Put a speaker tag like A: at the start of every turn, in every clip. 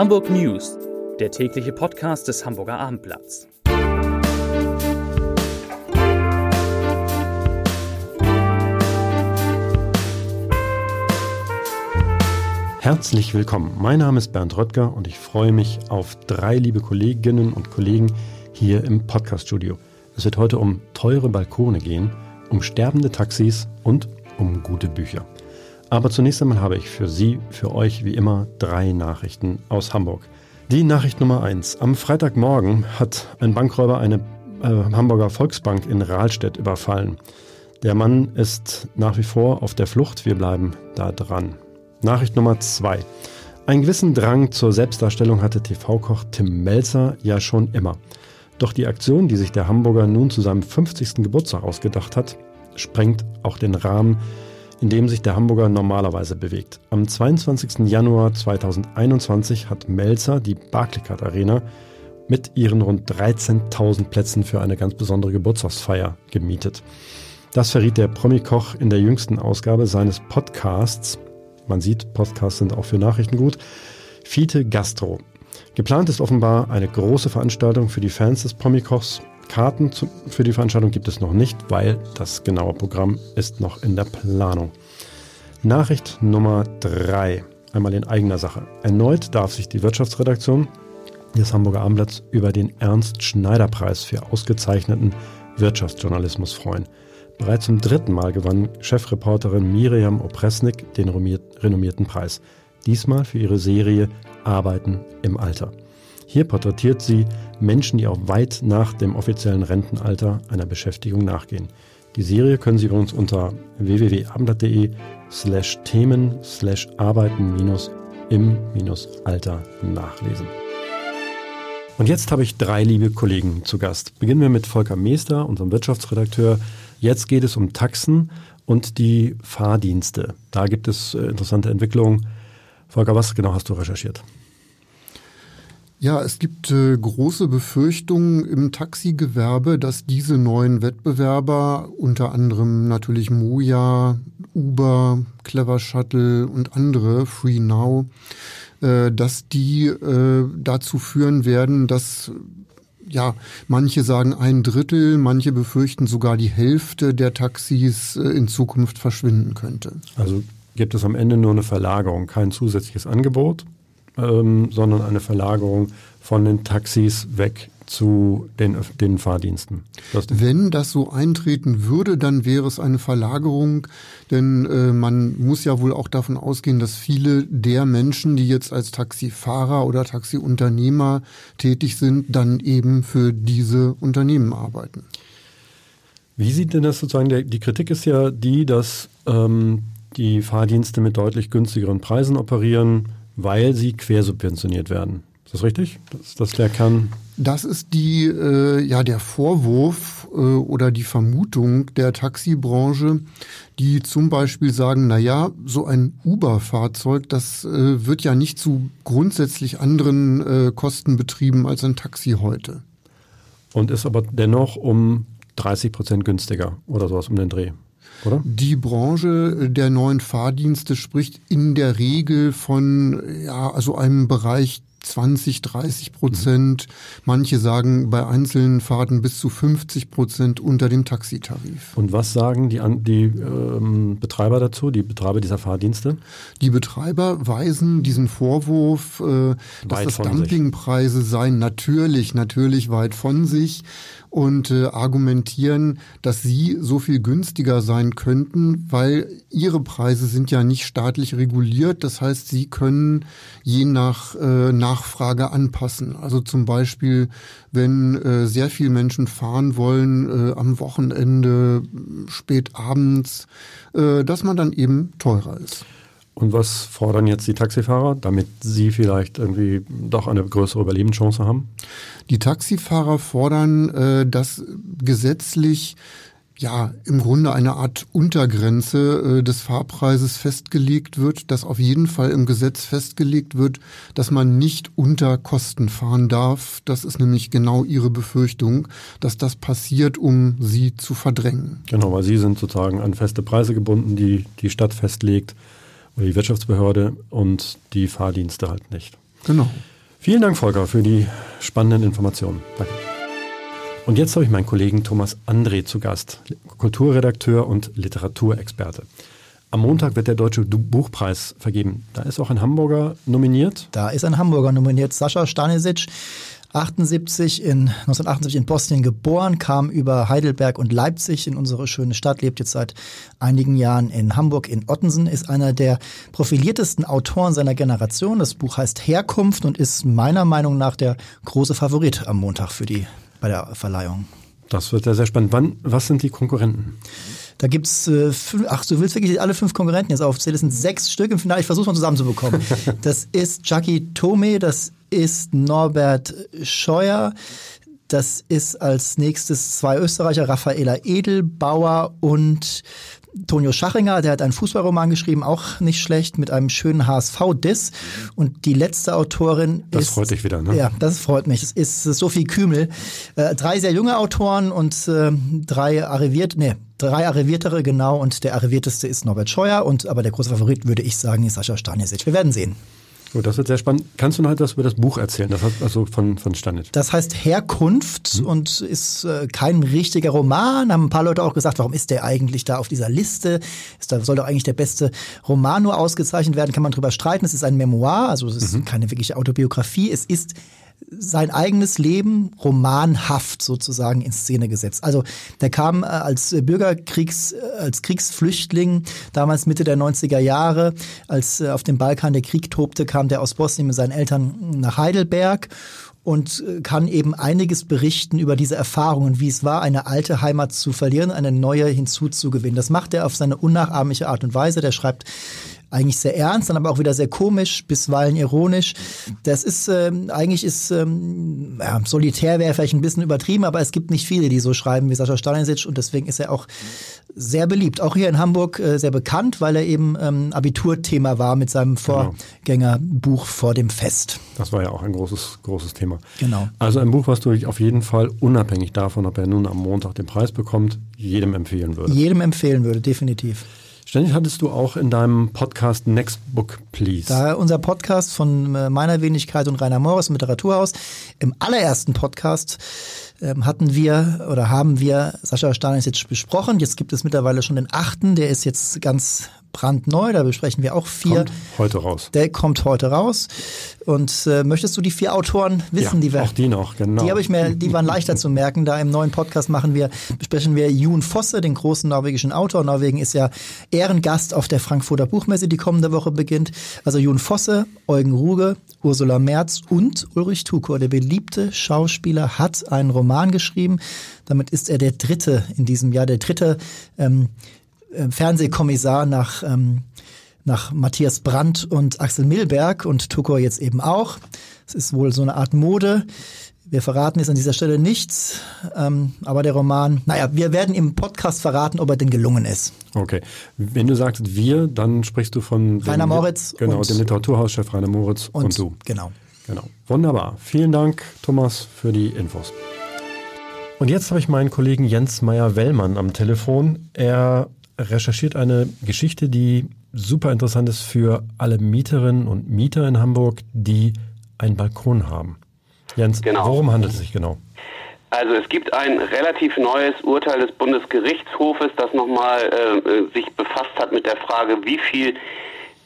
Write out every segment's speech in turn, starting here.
A: Hamburg News, der tägliche Podcast des Hamburger Abendblatts.
B: Herzlich willkommen. Mein Name ist Bernd Röttger und ich freue mich auf drei liebe Kolleginnen und Kollegen hier im Podcaststudio. Es wird heute um teure Balkone gehen, um sterbende Taxis und um gute Bücher. Aber zunächst einmal habe ich für Sie, für euch wie immer drei Nachrichten aus Hamburg. Die Nachricht Nummer eins: Am Freitagmorgen hat ein Bankräuber eine äh, Hamburger Volksbank in Rahlstedt überfallen. Der Mann ist nach wie vor auf der Flucht. Wir bleiben da dran. Nachricht Nummer zwei: Einen gewissen Drang zur Selbstdarstellung hatte TV-Koch Tim Melzer ja schon immer. Doch die Aktion, die sich der Hamburger nun zu seinem 50. Geburtstag ausgedacht hat, sprengt auch den Rahmen in dem sich der Hamburger normalerweise bewegt. Am 22. Januar 2021 hat Melzer die Barclaycard Arena mit ihren rund 13.000 Plätzen für eine ganz besondere Geburtstagsfeier gemietet. Das verriet der Promi-Koch in der jüngsten Ausgabe seines Podcasts. Man sieht, Podcasts sind auch für Nachrichten gut. Fiete Gastro. Geplant ist offenbar eine große Veranstaltung für die Fans des Promi-Kochs Karten zu, für die Veranstaltung gibt es noch nicht, weil das genaue Programm ist noch in der Planung. Nachricht Nummer drei, einmal in eigener Sache. Erneut darf sich die Wirtschaftsredaktion des Hamburger Abendblatts über den Ernst-Schneider-Preis für ausgezeichneten Wirtschaftsjournalismus freuen. Bereits zum dritten Mal gewann Chefreporterin Miriam Opresnik den renommierten Preis. Diesmal für ihre Serie Arbeiten im Alter. Hier porträtiert sie Menschen, die auch weit nach dem offiziellen Rentenalter einer Beschäftigung nachgehen. Die Serie können Sie übrigens unter www.abendblatt.de slash Themen slash Arbeiten minus im minus Alter nachlesen. Und jetzt habe ich drei liebe Kollegen zu Gast. Beginnen wir mit Volker Meester, unserem Wirtschaftsredakteur. Jetzt geht es um Taxen und die Fahrdienste. Da gibt es äh, interessante Entwicklungen. Volker, was genau hast du recherchiert?
C: Ja, es gibt äh, große Befürchtungen im Taxigewerbe, dass diese neuen Wettbewerber, unter anderem natürlich Moja, Uber, Clever Shuttle und andere, Free Now, äh, dass die äh, dazu führen werden, dass ja, manche sagen ein Drittel, manche befürchten sogar die Hälfte der Taxis äh, in Zukunft verschwinden könnte.
B: Also gibt es am Ende nur eine Verlagerung, kein zusätzliches Angebot? Ähm, sondern eine Verlagerung von den Taxis weg zu den, den Fahrdiensten.
C: Das Wenn das so eintreten würde, dann wäre es eine Verlagerung, denn äh, man muss ja wohl auch davon ausgehen, dass viele der Menschen, die jetzt als Taxifahrer oder Taxiunternehmer tätig sind, dann eben für diese Unternehmen arbeiten.
B: Wie sieht denn das sozusagen, die Kritik ist ja die, dass ähm, die Fahrdienste mit deutlich günstigeren Preisen operieren, weil sie quersubventioniert werden. Ist das richtig? Das ist das der Kern?
C: Das ist die, äh, ja, der Vorwurf äh, oder die Vermutung der Taxibranche, die zum Beispiel sagen, na ja, so ein Uber-Fahrzeug, das äh, wird ja nicht zu grundsätzlich anderen äh, Kosten betrieben als ein Taxi heute.
B: Und ist aber dennoch um 30 Prozent günstiger oder sowas um den Dreh. Oder?
C: Die Branche der neuen Fahrdienste spricht in der Regel von ja, also einem Bereich 20, 30 Prozent. Mhm. Manche sagen bei einzelnen Fahrten bis zu 50 Prozent unter dem Taxitarif.
B: Und was sagen die, die ähm, Betreiber dazu, die Betreiber dieser Fahrdienste?
C: Die Betreiber weisen diesen Vorwurf, äh, dass das Dumpingpreise seien, natürlich, natürlich weit von sich und äh, argumentieren, dass sie so viel günstiger sein könnten, weil ihre Preise sind ja nicht staatlich reguliert. Das heißt, sie können je nach äh, Nachfrage anpassen. Also zum Beispiel, wenn äh, sehr viele Menschen fahren wollen äh, am Wochenende, spät abends, äh, dass man dann eben teurer ist.
B: Und was fordern jetzt die Taxifahrer, damit sie vielleicht irgendwie doch eine größere Überlebenschance haben?
C: Die Taxifahrer fordern, äh, dass gesetzlich ja im Grunde eine Art Untergrenze äh, des Fahrpreises festgelegt wird, dass auf jeden Fall im Gesetz festgelegt wird, dass man nicht unter Kosten fahren darf. Das ist nämlich genau ihre Befürchtung, dass das passiert, um sie zu verdrängen.
B: Genau, weil sie sind sozusagen an feste Preise gebunden, die die Stadt festlegt die Wirtschaftsbehörde und die Fahrdienste halt nicht.
C: Genau.
B: Vielen Dank, Volker, für die spannenden Informationen. Danke. Und jetzt habe ich meinen Kollegen Thomas André zu Gast, Kulturredakteur und Literaturexperte. Am Montag wird der Deutsche Buchpreis vergeben. Da ist auch ein Hamburger nominiert.
D: Da ist ein Hamburger nominiert, Sascha Stanisic. 78 in, 1978 in Bosnien geboren, kam über Heidelberg und Leipzig in unsere schöne Stadt, lebt jetzt seit einigen Jahren in Hamburg in Ottensen, ist einer der profiliertesten Autoren seiner Generation. Das Buch heißt Herkunft und ist meiner Meinung nach der große Favorit am Montag für die, bei der Verleihung.
B: Das wird ja sehr spannend. Wann, was sind die Konkurrenten?
D: Da gibt's äh, fünf, ach, du willst wirklich alle fünf Konkurrenten jetzt aufzählen. Das sind sechs Stück im Finale. Ich versuche mal zusammenzubekommen. das ist Jackie Tome, das ist Norbert Scheuer. Das ist als nächstes zwei Österreicher, Raffaela Edelbauer und Tonio Schachinger, der hat einen Fußballroman geschrieben, auch nicht schlecht, mit einem schönen HSV-Diss. Und die letzte Autorin
B: das
D: ist...
B: Das freut dich wieder, ne?
D: Ja, das freut mich. Es ist Sophie Kümel. Äh, drei sehr junge Autoren und äh, drei arriviert, nee, drei Arriviertere, genau. Und der Arrivierteste ist Norbert Scheuer. Und aber der große Favorit, würde ich sagen, ist Sascha Stanisic. Wir werden sehen.
B: Oh, das wird sehr spannend. Kannst du noch etwas über das Buch erzählen? Das hat also von, von Stanic.
D: Das heißt Herkunft mhm. und ist äh, kein richtiger Roman. Haben ein paar Leute auch gesagt, warum ist der eigentlich da auf dieser Liste? Ist da soll doch eigentlich der beste Roman nur ausgezeichnet werden? Kann man drüber streiten. Es ist ein Memoir, also es ist mhm. keine wirkliche Autobiografie. Es ist sein eigenes Leben romanhaft sozusagen in Szene gesetzt. Also der kam äh, als Bürgerkriegs, äh, als Kriegsflüchtling, damals Mitte der 90er Jahre, als äh, auf dem Balkan der Krieg tobte, kam der aus Bosnien mit seinen Eltern nach Heidelberg und kann eben einiges berichten über diese Erfahrungen, wie es war, eine alte Heimat zu verlieren, eine neue hinzuzugewinnen. Das macht er auf seine unnachahmliche Art und Weise. Der schreibt eigentlich sehr ernst, dann aber auch wieder sehr komisch, bisweilen ironisch. Das ist ähm, eigentlich ist ähm, ja, solitär wäre vielleicht ein bisschen übertrieben, aber es gibt nicht viele, die so schreiben wie Sascha Stalinic und deswegen ist er auch sehr beliebt. Auch hier in Hamburg äh, sehr bekannt, weil er eben ähm, Abiturthema war mit seinem genau. Vorgängerbuch vor dem Fest.
B: Das war ja auch ein großes großes Thema.
D: Genau.
B: Also ein Buch, was du auf jeden Fall unabhängig davon, ob er nun am Montag den Preis bekommt, jedem empfehlen würde.
D: Jedem empfehlen würde, definitiv.
B: Ständig hattest du auch in deinem Podcast Next Book Please.
D: Da unser Podcast von äh, meiner Wenigkeit und Rainer Morris im Literaturhaus. Im allerersten Podcast ähm, hatten wir oder haben wir Sascha Stanisic besprochen. Jetzt gibt es mittlerweile schon den achten, der ist jetzt ganz brandneu, da besprechen wir auch vier.
B: Kommt heute raus.
D: Der kommt heute raus. Und äh, möchtest du die vier Autoren wissen,
B: ja,
D: die wir?
B: Auch die noch, genau.
D: Die habe ich mir, die waren leichter zu merken. Da im neuen Podcast machen wir, besprechen wir Jon Fosse, den großen norwegischen Autor. Norwegen ist ja Ehrengast auf der Frankfurter Buchmesse, die kommende Woche beginnt. Also Jon Fosse, Eugen Ruge, Ursula Merz und Ulrich Tukor, der beliebte Schauspieler, hat einen Roman geschrieben. Damit ist er der dritte in diesem Jahr, der dritte ähm, äh, Fernsehkommissar nach, ähm, nach Matthias Brandt und Axel Milberg und Tukor jetzt eben auch. Es ist wohl so eine Art Mode. Wir verraten jetzt an dieser Stelle nichts, ähm, aber der Roman, naja, wir werden im Podcast verraten, ob er denn gelungen ist.
B: Okay. Wenn du sagst wir, dann sprichst du von
D: Rainer dem, Moritz.
B: Genau, und, dem Literaturhauschef Rainer Moritz und, und du.
D: Genau.
B: Genau. Wunderbar. Vielen Dank, Thomas, für die Infos. Und jetzt habe ich meinen Kollegen Jens Meyer-Wellmann am Telefon. Er recherchiert eine Geschichte, die super interessant ist für alle Mieterinnen und Mieter in Hamburg, die einen Balkon haben. Jens, genau. worum handelt es sich genau?
E: Also es gibt ein relativ neues Urteil des Bundesgerichtshofes, das nochmal äh, sich befasst hat mit der Frage, wie viel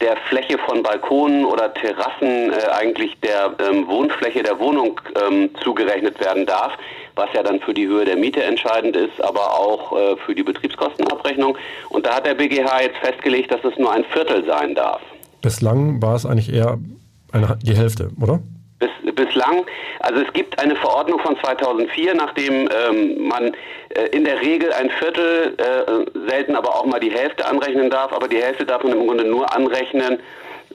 E: der Fläche von Balkonen oder Terrassen äh, eigentlich der ähm, Wohnfläche der Wohnung ähm, zugerechnet werden darf, was ja dann für die Höhe der Miete entscheidend ist, aber auch äh, für die Betriebskostenabrechnung. Und da hat der BGH jetzt festgelegt, dass es nur ein Viertel sein darf.
B: Bislang war es eigentlich eher eine, die Hälfte, oder?
E: Bis, bislang, also es gibt eine Verordnung von 2004, nachdem ähm, man äh, in der Regel ein Viertel, äh, selten aber auch mal die Hälfte anrechnen darf, aber die Hälfte darf man im Grunde nur anrechnen,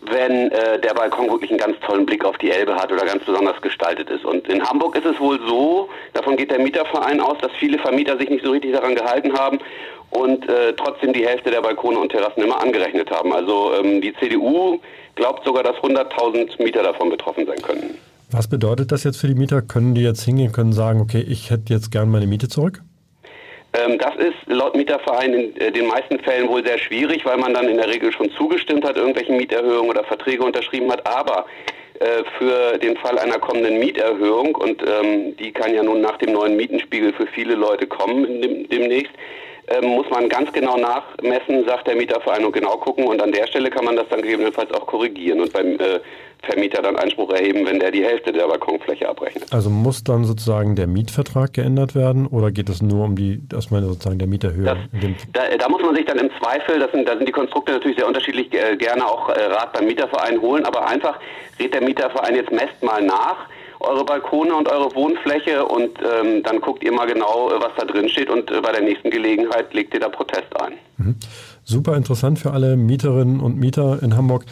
E: wenn äh, der Balkon wirklich einen ganz tollen Blick auf die Elbe hat oder ganz besonders gestaltet ist. Und in Hamburg ist es wohl so, davon geht der Mieterverein aus, dass viele Vermieter sich nicht so richtig daran gehalten haben und äh, trotzdem die Hälfte der Balkone und Terrassen immer angerechnet haben. Also ähm, die CDU glaubt sogar, dass 100.000 Mieter davon betroffen sein können.
B: Was bedeutet das jetzt für die Mieter? Können die jetzt hingehen, können sagen, okay, ich hätte jetzt gern meine Miete zurück?
E: Ähm, das ist laut Mieterverein in äh, den meisten Fällen wohl sehr schwierig, weil man dann in der Regel schon zugestimmt hat, irgendwelchen Mieterhöhungen oder Verträge unterschrieben hat. Aber äh, für den Fall einer kommenden Mieterhöhung und ähm, die kann ja nun nach dem neuen Mietenspiegel für viele Leute kommen dem, demnächst ähm, muss man ganz genau nachmessen, sagt der Mieterverein und genau gucken und an der Stelle kann man das dann gegebenenfalls auch korrigieren und beim äh, Vermieter dann Einspruch erheben, wenn der die Hälfte der Balkonfläche abrechnet.
B: Also muss dann sozusagen der Mietvertrag geändert werden oder geht es nur um die, dass man sozusagen der Mieterhöhe?
E: Da, da, muss man sich dann im Zweifel, das sind, da sind die Konstrukte natürlich sehr unterschiedlich, äh, gerne auch äh, Rat beim Mieterverein holen, aber einfach rät der Mieterverein jetzt messt mal nach eure Balkone und eure Wohnfläche und ähm, dann guckt ihr mal genau, was da drin steht und äh, bei der nächsten Gelegenheit legt ihr da Protest ein.
B: Mhm. Super interessant für alle Mieterinnen und Mieter in Hamburg.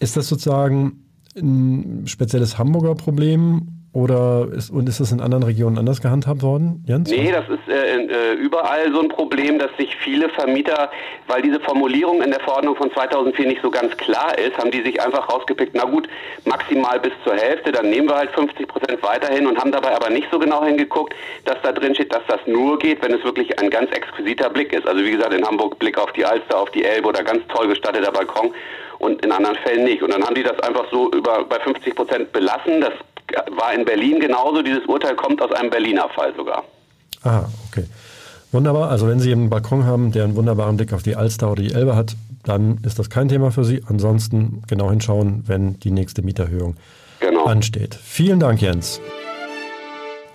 B: Ist das sozusagen ein spezielles Hamburger Problem oder ist, und ist das in anderen Regionen anders gehandhabt worden,
E: Jens? Nee, das ist äh, äh, überall so ein Problem, dass sich viele Vermieter, weil diese Formulierung in der Verordnung von 2004 nicht so ganz klar ist, haben die sich einfach rausgepickt, na gut, maximal bis zur Hälfte, dann nehmen wir halt 50 Prozent weiterhin und haben dabei aber nicht so genau hingeguckt, dass da drin steht, dass das nur geht, wenn es wirklich ein ganz exquisiter Blick ist. Also wie gesagt, in Hamburg Blick auf die Alster, auf die Elbe oder ganz toll gestatteter Balkon und in anderen Fällen nicht. Und dann haben die das einfach so über bei 50 Prozent belassen. Das war in Berlin genauso. Dieses Urteil kommt aus einem Berliner Fall sogar.
B: Ah, okay. Wunderbar. Also wenn Sie einen Balkon haben, der einen wunderbaren Blick auf die Alster oder die Elbe hat, dann ist das kein Thema für Sie. Ansonsten genau hinschauen, wenn die nächste Mieterhöhung genau. ansteht. Vielen Dank, Jens.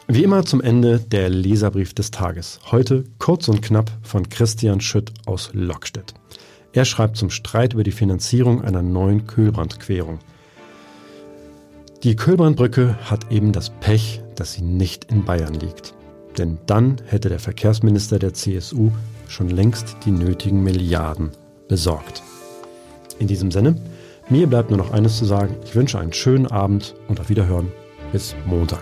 B: Wie immer zum Ende der Leserbrief des Tages. Heute kurz und knapp von Christian Schütt aus Lockstedt. Er schreibt zum Streit über die Finanzierung einer neuen Kühlbrandquerung. Die Kölbrandbrücke hat eben das Pech, dass sie nicht in Bayern liegt. Denn dann hätte der Verkehrsminister der CSU schon längst die nötigen Milliarden besorgt. In diesem Sinne, mir bleibt nur noch eines zu sagen. Ich wünsche einen schönen Abend und auf Wiederhören. Bis Montag.